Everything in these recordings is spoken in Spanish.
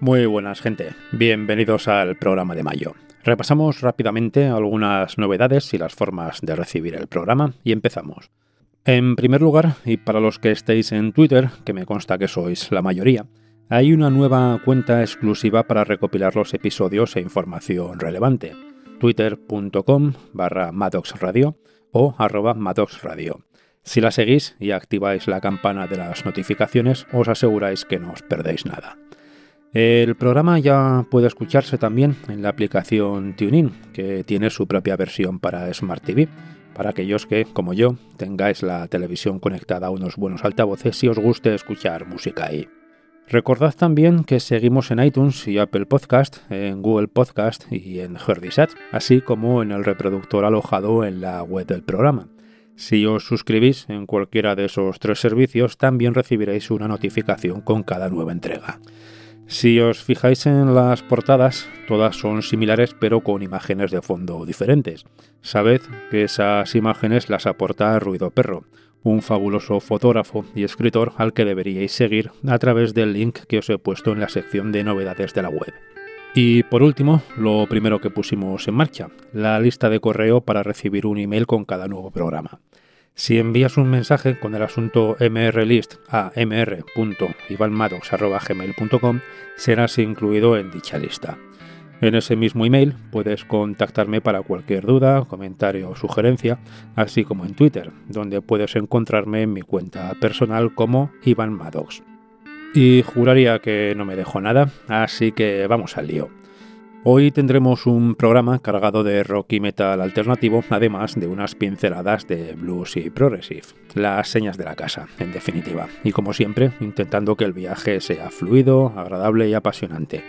Muy buenas gente, bienvenidos al programa de mayo. Repasamos rápidamente algunas novedades y las formas de recibir el programa y empezamos. En primer lugar, y para los que estéis en Twitter, que me consta que sois la mayoría, hay una nueva cuenta exclusiva para recopilar los episodios e información relevante. twitter.com barra Radio o arroba Radio. Si la seguís y activáis la campana de las notificaciones, os aseguráis que no os perdéis nada. El programa ya puede escucharse también en la aplicación TuneIn, que tiene su propia versión para Smart TV, para aquellos que, como yo, tengáis la televisión conectada a unos buenos altavoces y os guste escuchar música ahí. Recordad también que seguimos en iTunes y Apple Podcast, en Google Podcast y en Herdisat, así como en el reproductor alojado en la web del programa. Si os suscribís en cualquiera de esos tres servicios, también recibiréis una notificación con cada nueva entrega. Si os fijáis en las portadas, todas son similares pero con imágenes de fondo diferentes. Sabed que esas imágenes las aporta Ruido Perro, un fabuloso fotógrafo y escritor al que deberíais seguir a través del link que os he puesto en la sección de novedades de la web. Y por último, lo primero que pusimos en marcha, la lista de correo para recibir un email con cada nuevo programa. Si envías un mensaje con el asunto mrlist a mr.ivanmadox.gmail.com serás incluido en dicha lista. En ese mismo email puedes contactarme para cualquier duda, comentario o sugerencia, así como en Twitter, donde puedes encontrarme en mi cuenta personal como Ivan Maddox y juraría que no me dejo nada, así que vamos al lío. Hoy tendremos un programa cargado de rock y metal alternativo, además de unas pinceladas de blues y progressive, las señas de la casa, en definitiva, y como siempre, intentando que el viaje sea fluido, agradable y apasionante.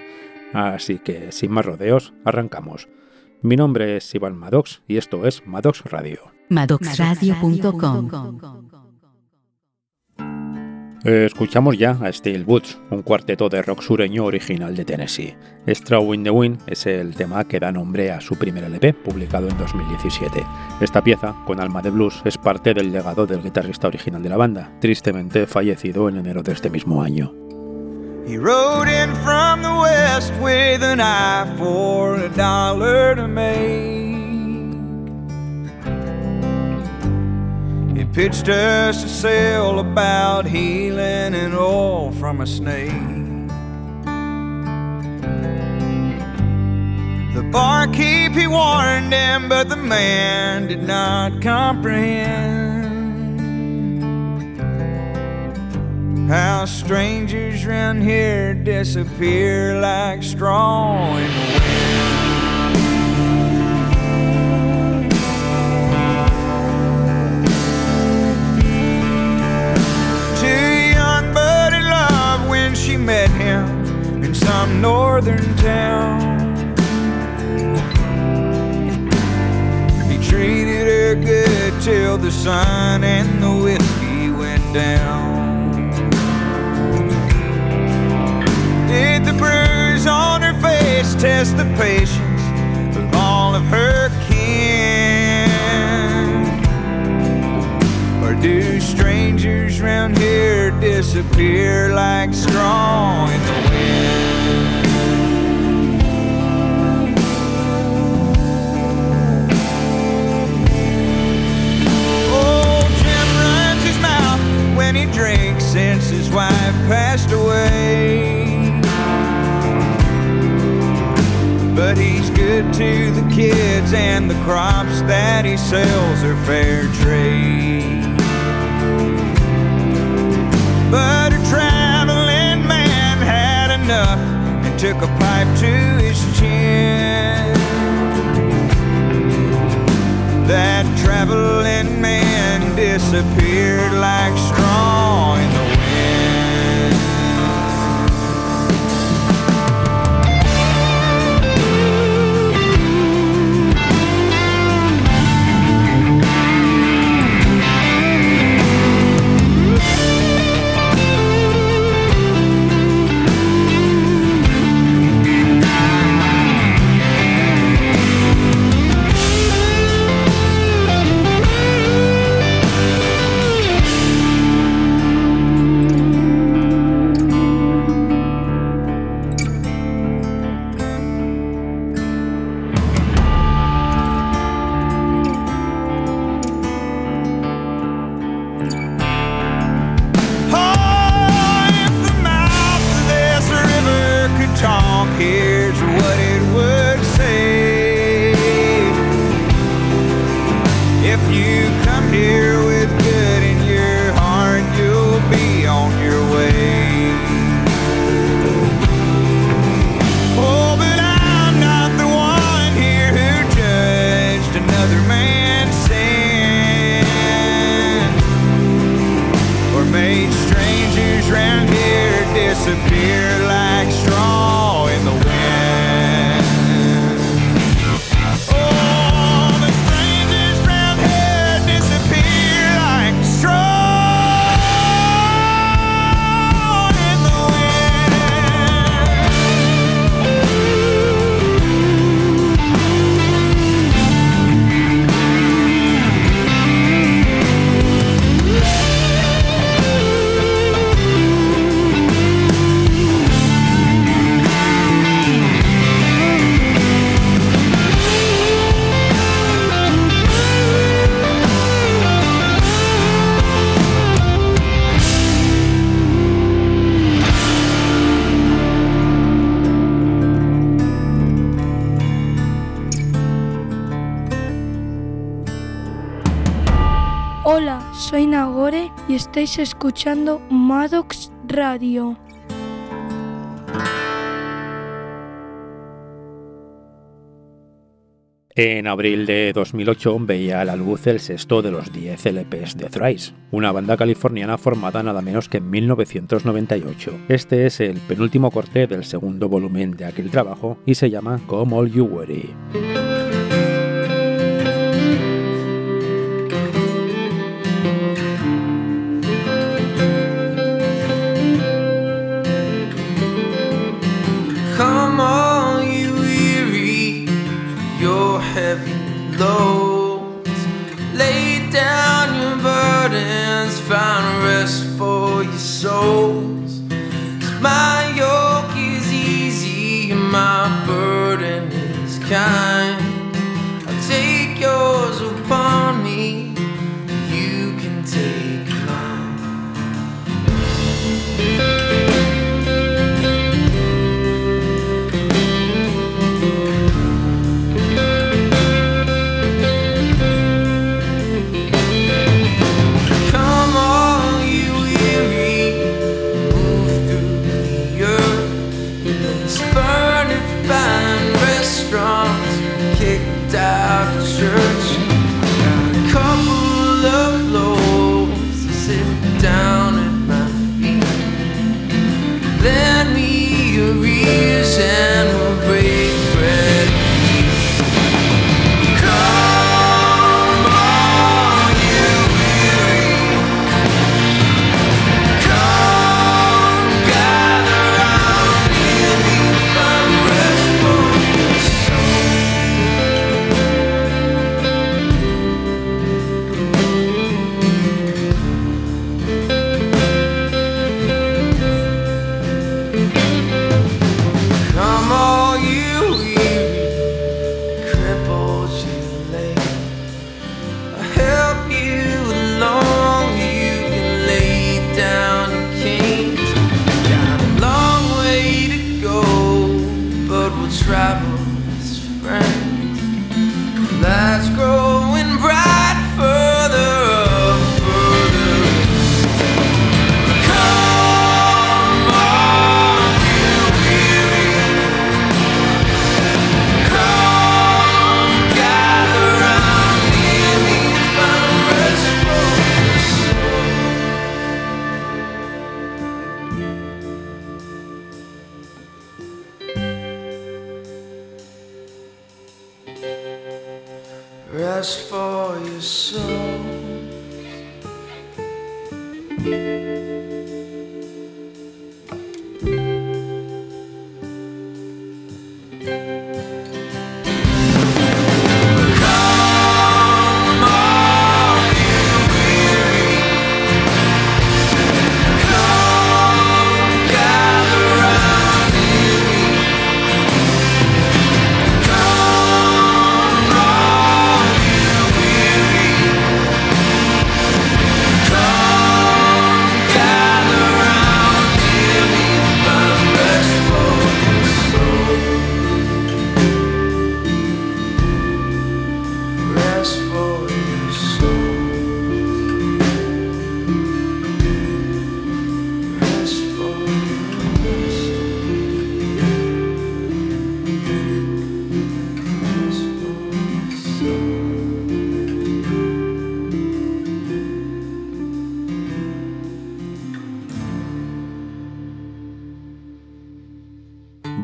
Así que, sin más rodeos, arrancamos. Mi nombre es Iván Maddox y esto es Maddox Radio. maddoxradio.com escuchamos ya a Steel Woods, un cuarteto de rock sureño original de Tennessee. Straw in the Wind es el tema que da nombre a su primer LP, publicado en 2017. Esta pieza, con alma de blues, es parte del legado del guitarrista original de la banda, tristemente fallecido en enero de este mismo año. Pitched us a sale about healing and oil from a snake. The barkeep he warned him, but the man did not comprehend how strangers round here disappear like straw in the wind. Met him in some northern town. He treated her good till the sun and the whiskey went down. Did the bruise on her face test the patience disappear like straw in the wind? Oh, Jim runs his mouth when he drinks since his wife passed away. But he's good to the kids and the crops that he sells are fair trade. But a traveling man had enough and took a pipe to his chin. That traveling man disappeared like straw in the Escuchando Maddox Radio. En abril de 2008 veía a la luz el sexto de los 10 LPs de Thrice, una banda californiana formada nada menos que en 1998. Este es el penúltimo corte del segundo volumen de aquel trabajo y se llama Come All You Worry.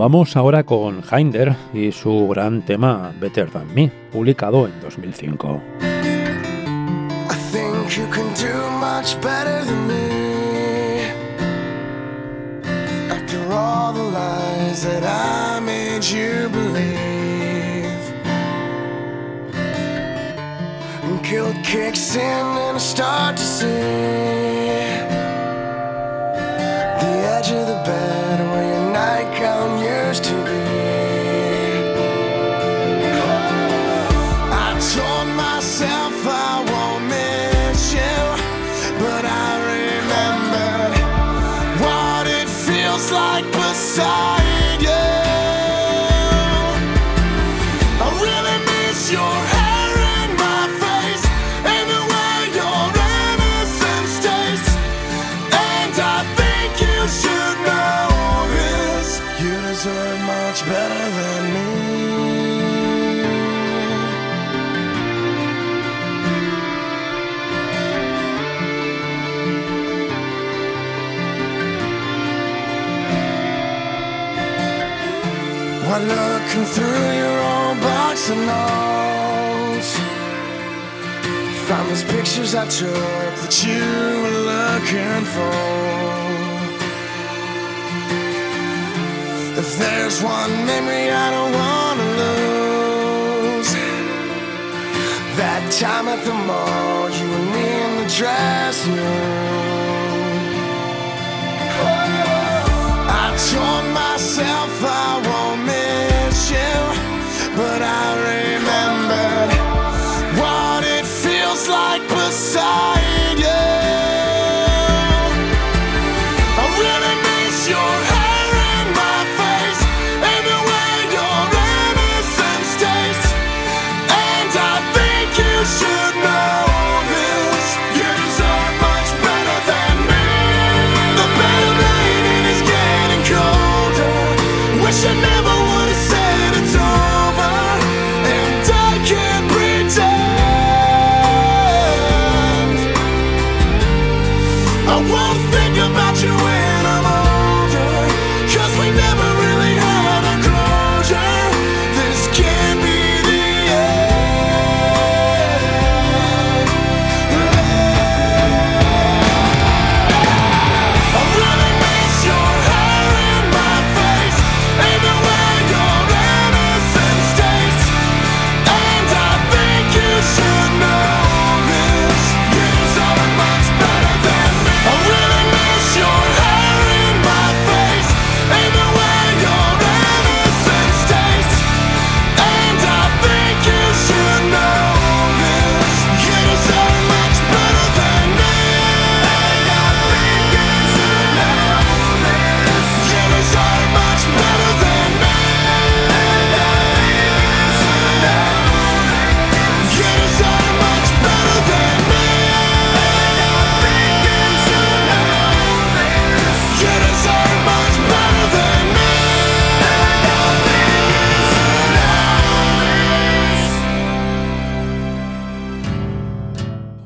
Vamos ahora con Hinder y su gran tema Better Than Me, publicado en 2005. I think you can do much better than me. After all the lies that I made you believe, and guilt kicks in and I start to see looking through your old box of notes, found those pictures I took that you were looking for. If there's one memory I don't wanna lose, that time at the mall, you and me in the dressing room.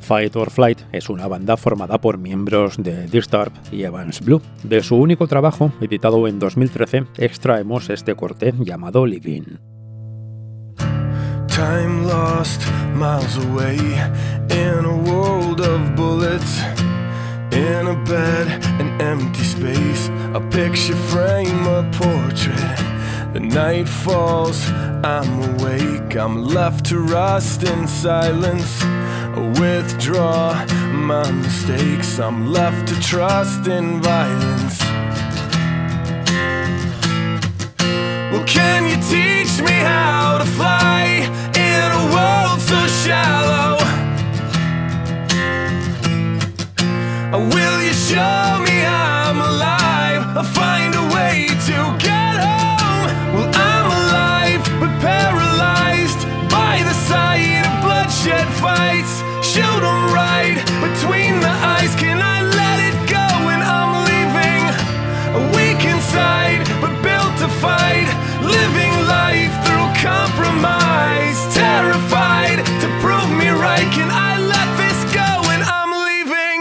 Fight or Flight es una banda formada por miembros de Disturb y Evans Blue. De su único trabajo, editado en 2013, extraemos este corte llamado Living. In a world of bullets. In a bed, an empty space, a picture frame, a portrait. The night falls, I'm awake, I'm left to rust in silence. Withdraw my mistakes, I'm left to trust in violence. Well, can you teach me how to fly in a world so shallow? Or Will you show me I'm alive? I'll find a way to get bloodshed fights, shoot them right between the eyes. Can I let it go when I'm leaving? A weak inside, but built to fight, living life through compromise. Terrified to prove me right. Can I let this go when I'm leaving?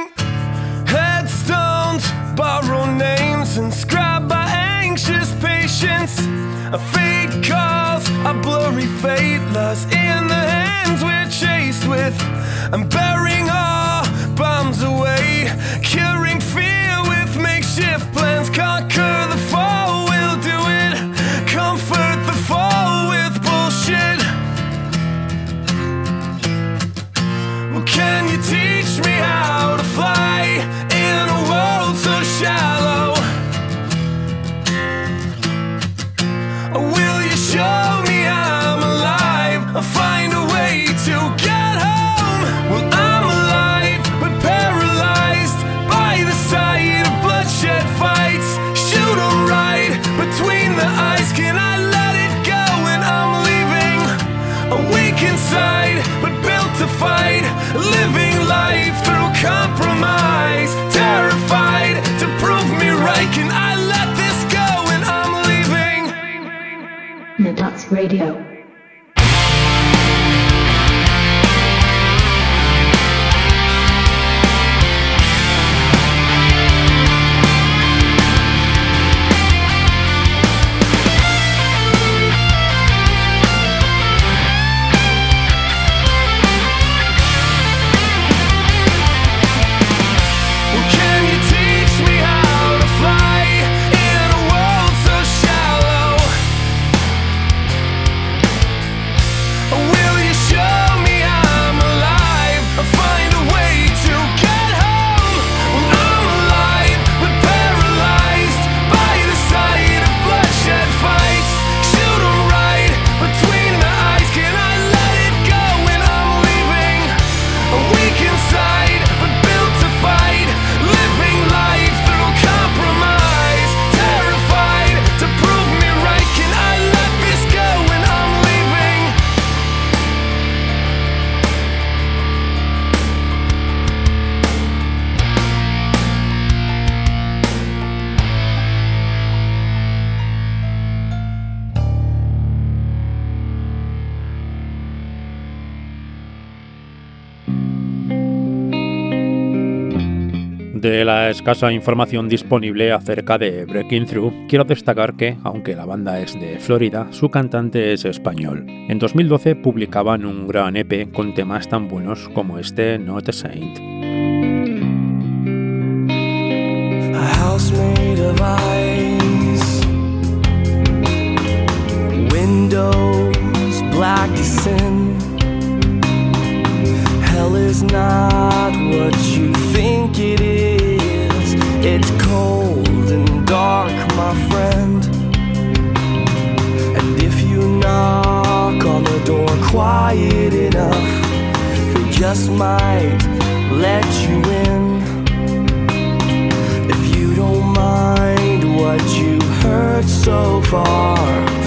Headstones, borrow names, inscribed by anxious patience. A fate calls, a blurry fate lies in the with and burying our bombs away. la escasa información disponible acerca de Breaking Through, quiero destacar que, aunque la banda es de Florida, su cantante es español. En 2012 publicaban un gran EP con temas tan buenos como este Not a Saint. It's cold and dark, my friend. And if you knock on the door quiet enough, they just might let you in. If you don't mind what you've heard so far.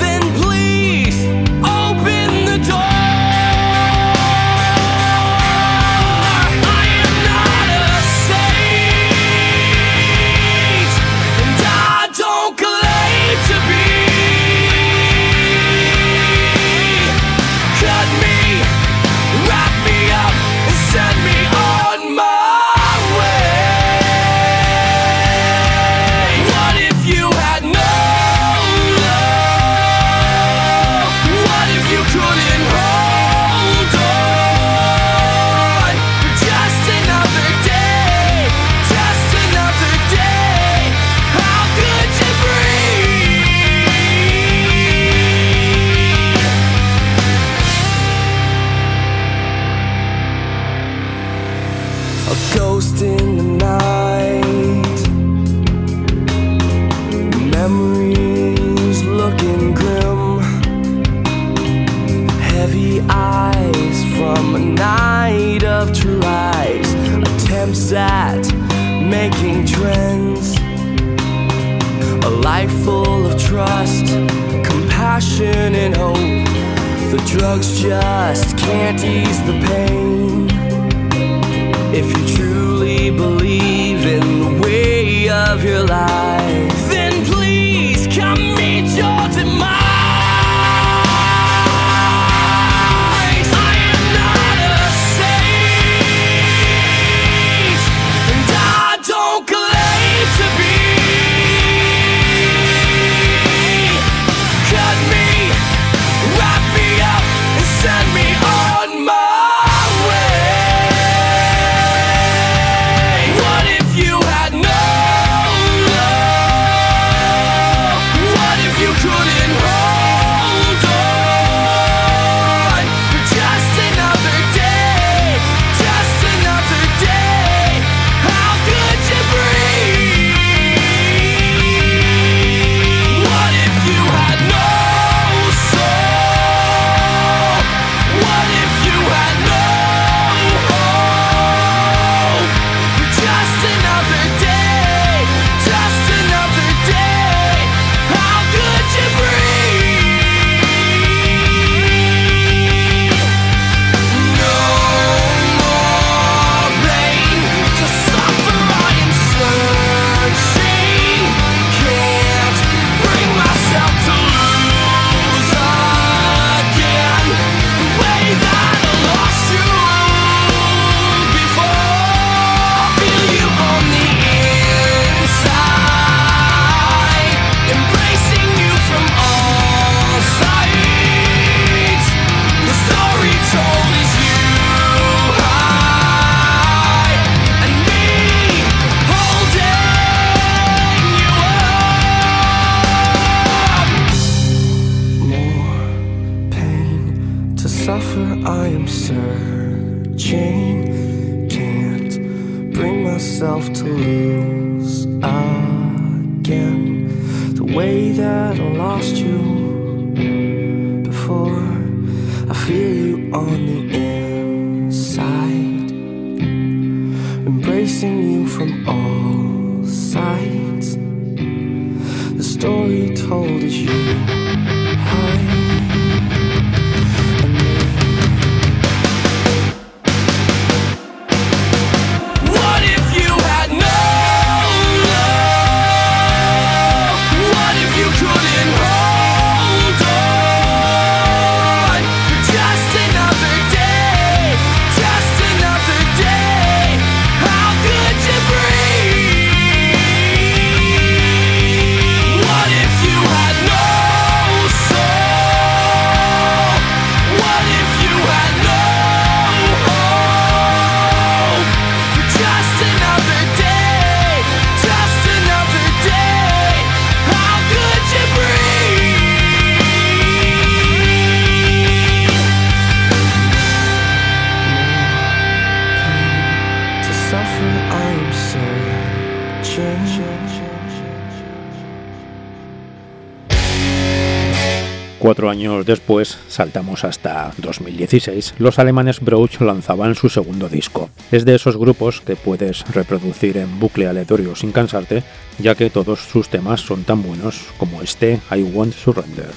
Cuatro años después, saltamos hasta 2016, los alemanes Broach lanzaban su segundo disco. Es de esos grupos que puedes reproducir en bucle aleatorio sin cansarte, ya que todos sus temas son tan buenos como este I Want Surrender.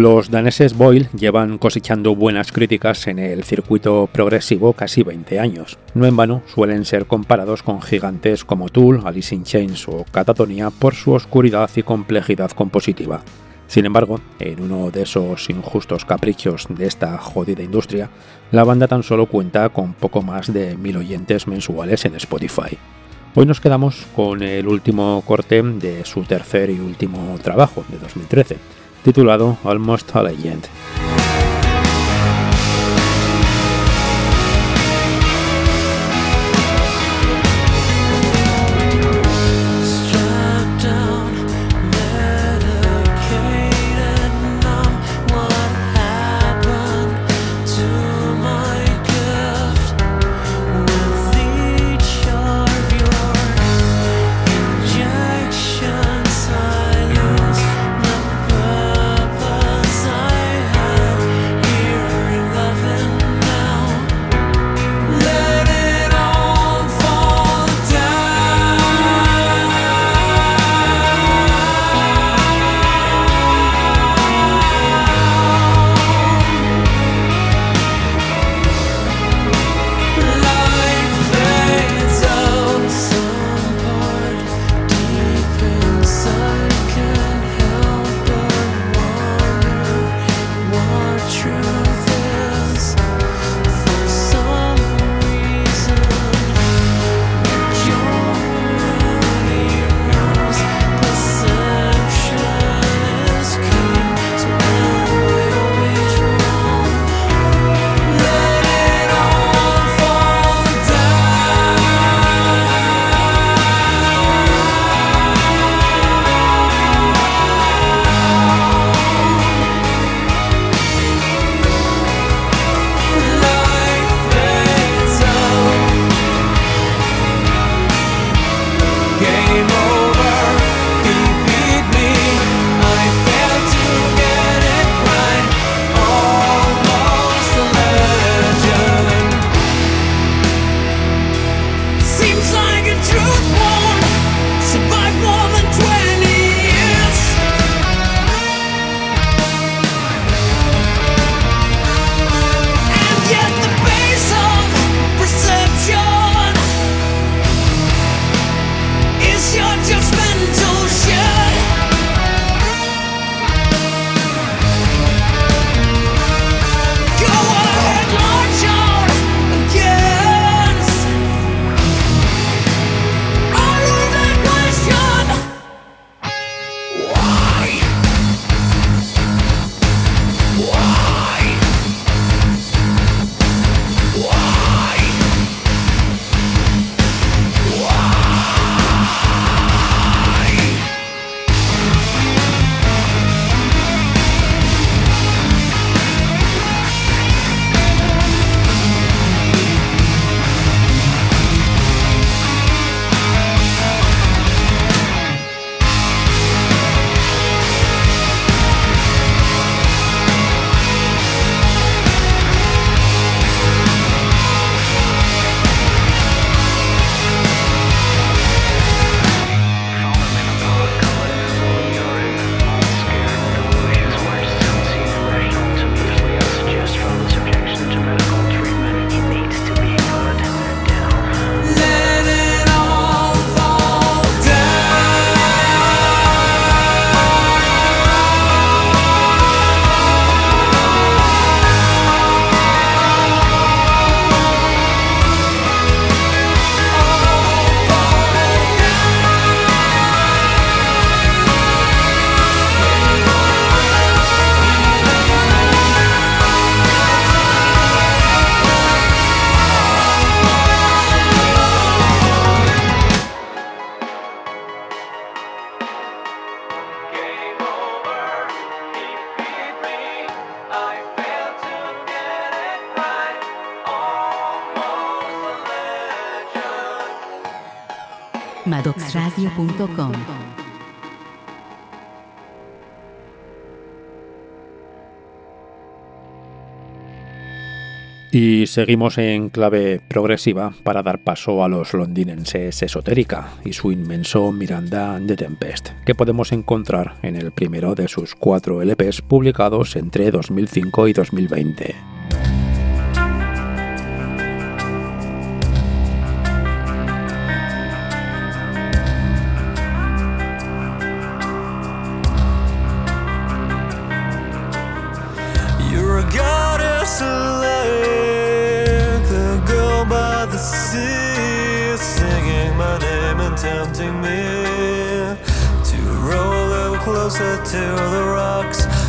Los daneses Boyle llevan cosechando buenas críticas en el circuito progresivo casi 20 años. No en vano suelen ser comparados con gigantes como Tool, Alice in Chains o Catatonia por su oscuridad y complejidad compositiva. Sin embargo, en uno de esos injustos caprichos de esta jodida industria, la banda tan solo cuenta con poco más de mil oyentes mensuales en Spotify. Hoy nos quedamos con el último corte de su tercer y último trabajo de 2013 titulado Almost a Legend. Y seguimos en clave progresiva para dar paso a los londinenses Esotérica y su inmenso Miranda de Tempest, que podemos encontrar en el primero de sus cuatro e LPs publicados entre 2005 y 2020. closer to the rocks.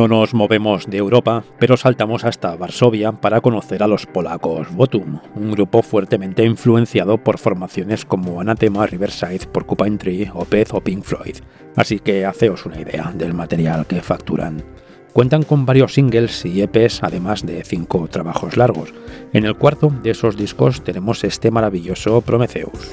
No nos movemos de Europa, pero saltamos hasta Varsovia para conocer a los polacos Votum, un grupo fuertemente influenciado por formaciones como Anathema, Riverside, Porcupine Tree, Opeth o Pink Floyd. Así que haceos una idea del material que facturan. Cuentan con varios singles y EPs, además de cinco trabajos largos. En el cuarto de esos discos tenemos este maravilloso Prometheus.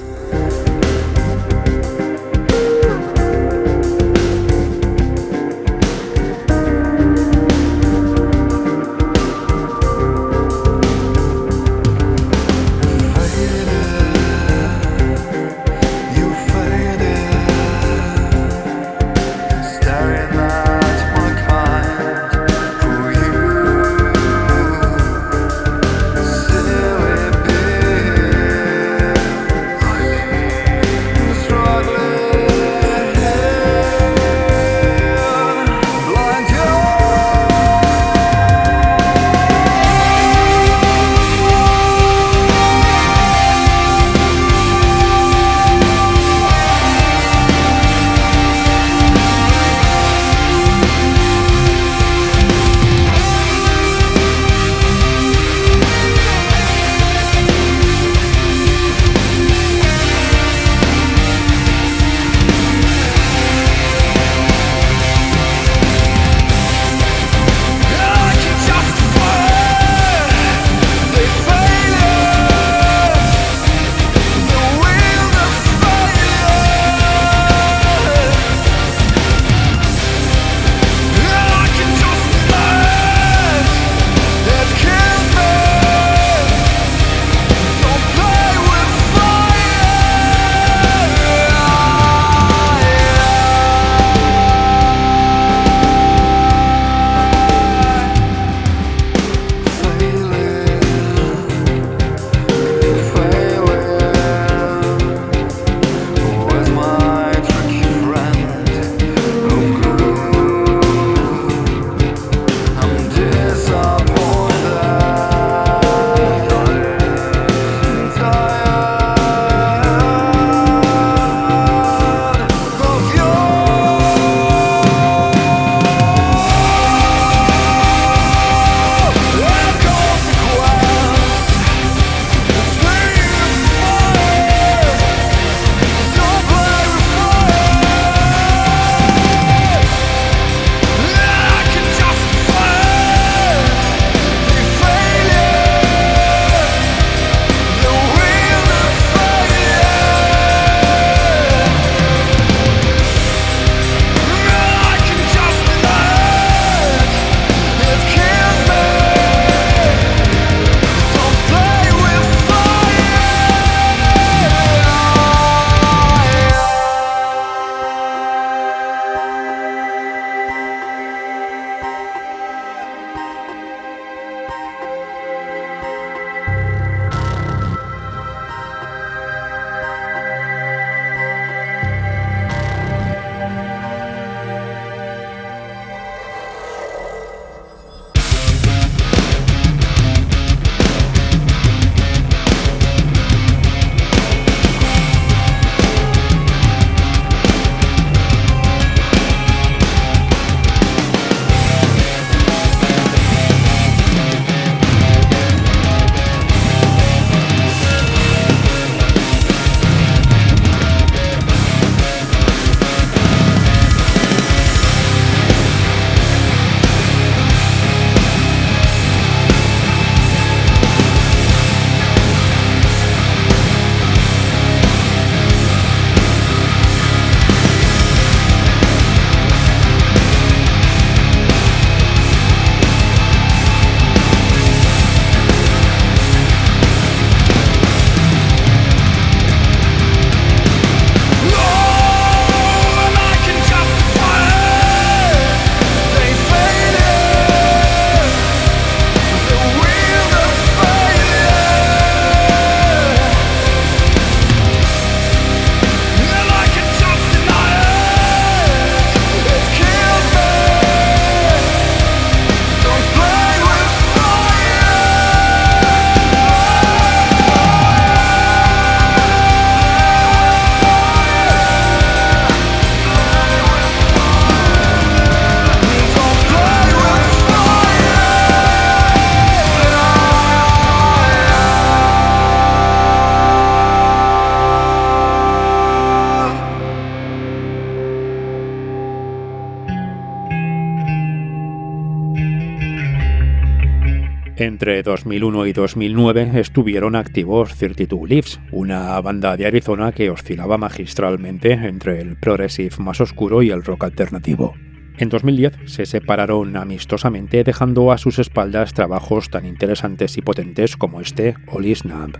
2001 y 2009 estuvieron activos 32 Leaves, una banda de Arizona que oscilaba magistralmente entre el progressive más oscuro y el rock alternativo. En 2010 se separaron amistosamente dejando a sus espaldas trabajos tan interesantes y potentes como este Oli Snap.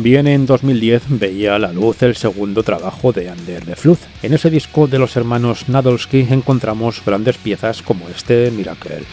También en 2010 veía a la luz el segundo trabajo de Under the Flood. En ese disco de los hermanos Nadolski encontramos grandes piezas como este Miracle.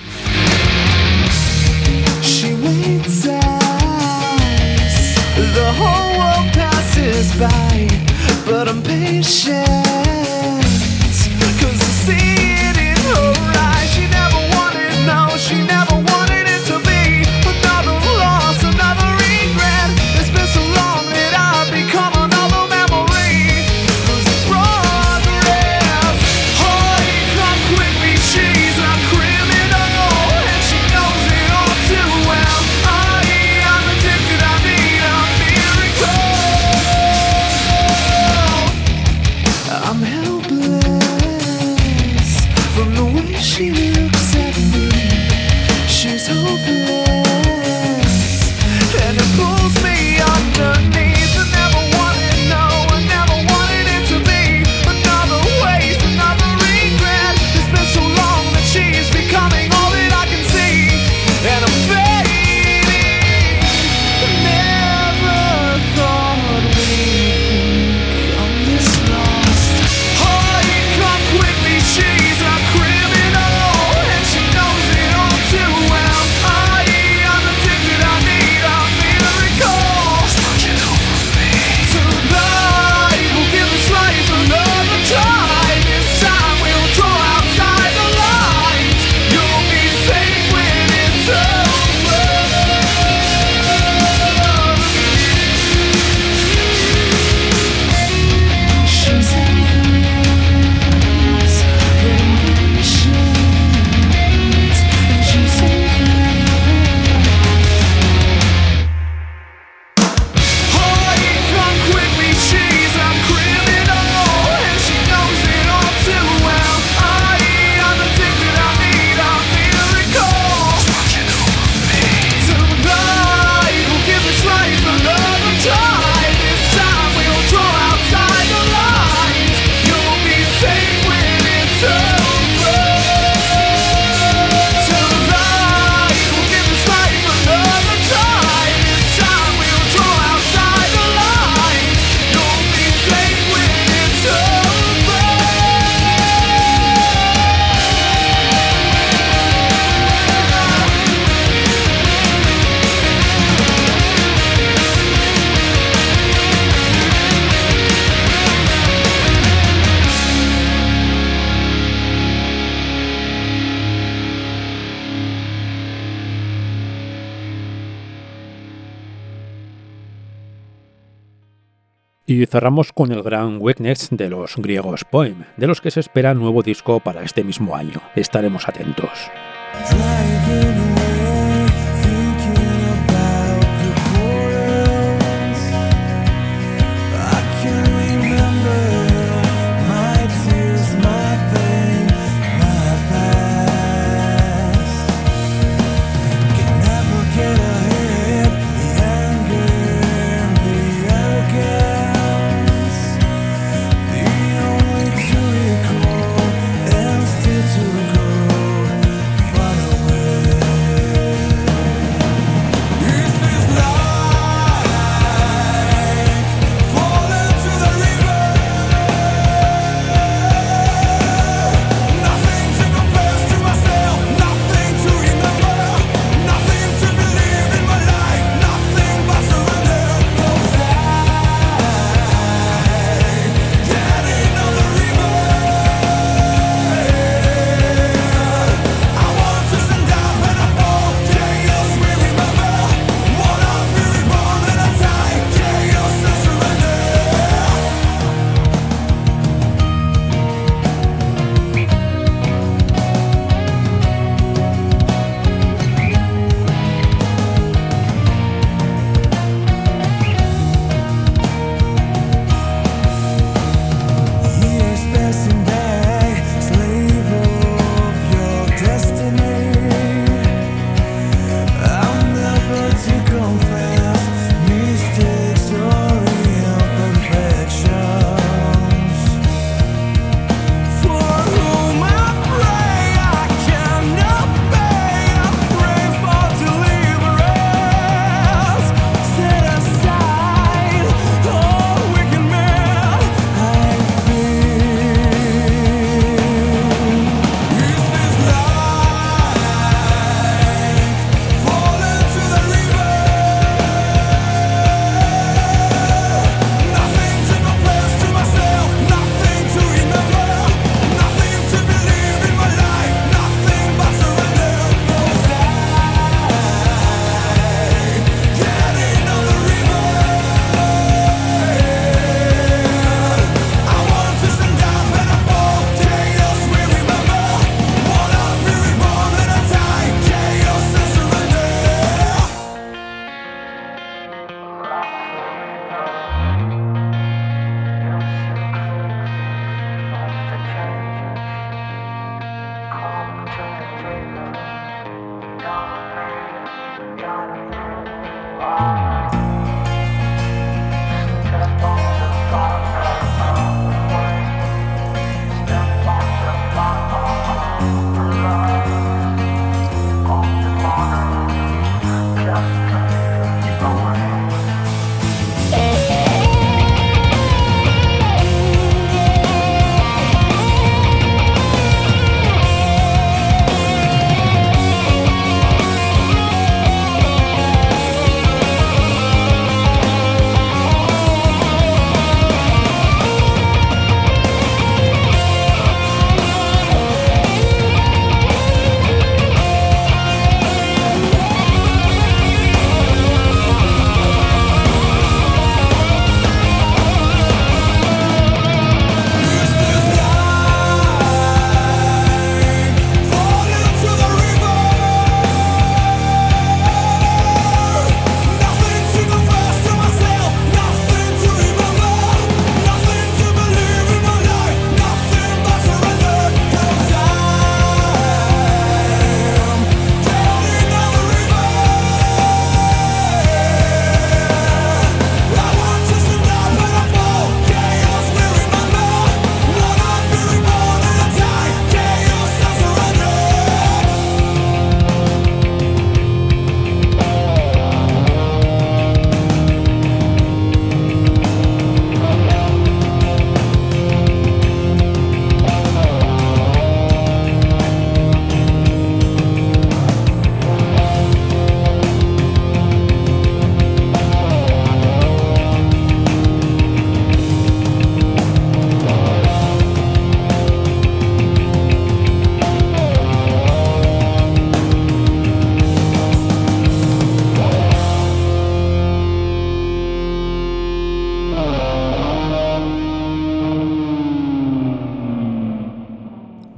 Cerramos con el gran Weakness de los griegos Poem, de los que se espera nuevo disco para este mismo año. Estaremos atentos.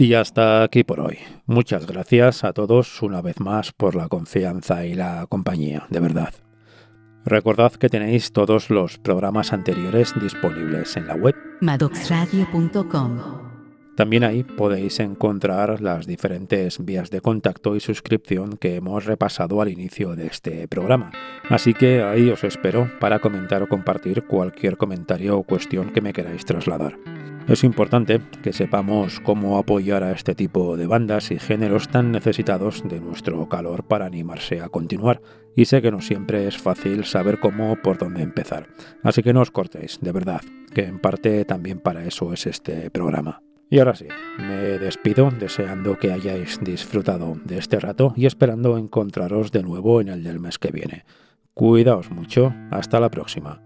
Y hasta aquí por hoy. Muchas gracias a todos una vez más por la confianza y la compañía, de verdad. Recordad que tenéis todos los programas anteriores disponibles en la web. madoxradio.com. También ahí podéis encontrar las diferentes vías de contacto y suscripción que hemos repasado al inicio de este programa. Así que ahí os espero para comentar o compartir cualquier comentario o cuestión que me queráis trasladar. Es importante que sepamos cómo apoyar a este tipo de bandas y géneros tan necesitados de nuestro calor para animarse a continuar. Y sé que no siempre es fácil saber cómo por dónde empezar. Así que no os cortéis, de verdad, que en parte también para eso es este programa. Y ahora sí, me despido deseando que hayáis disfrutado de este rato y esperando encontraros de nuevo en el del mes que viene. Cuidaos mucho, hasta la próxima.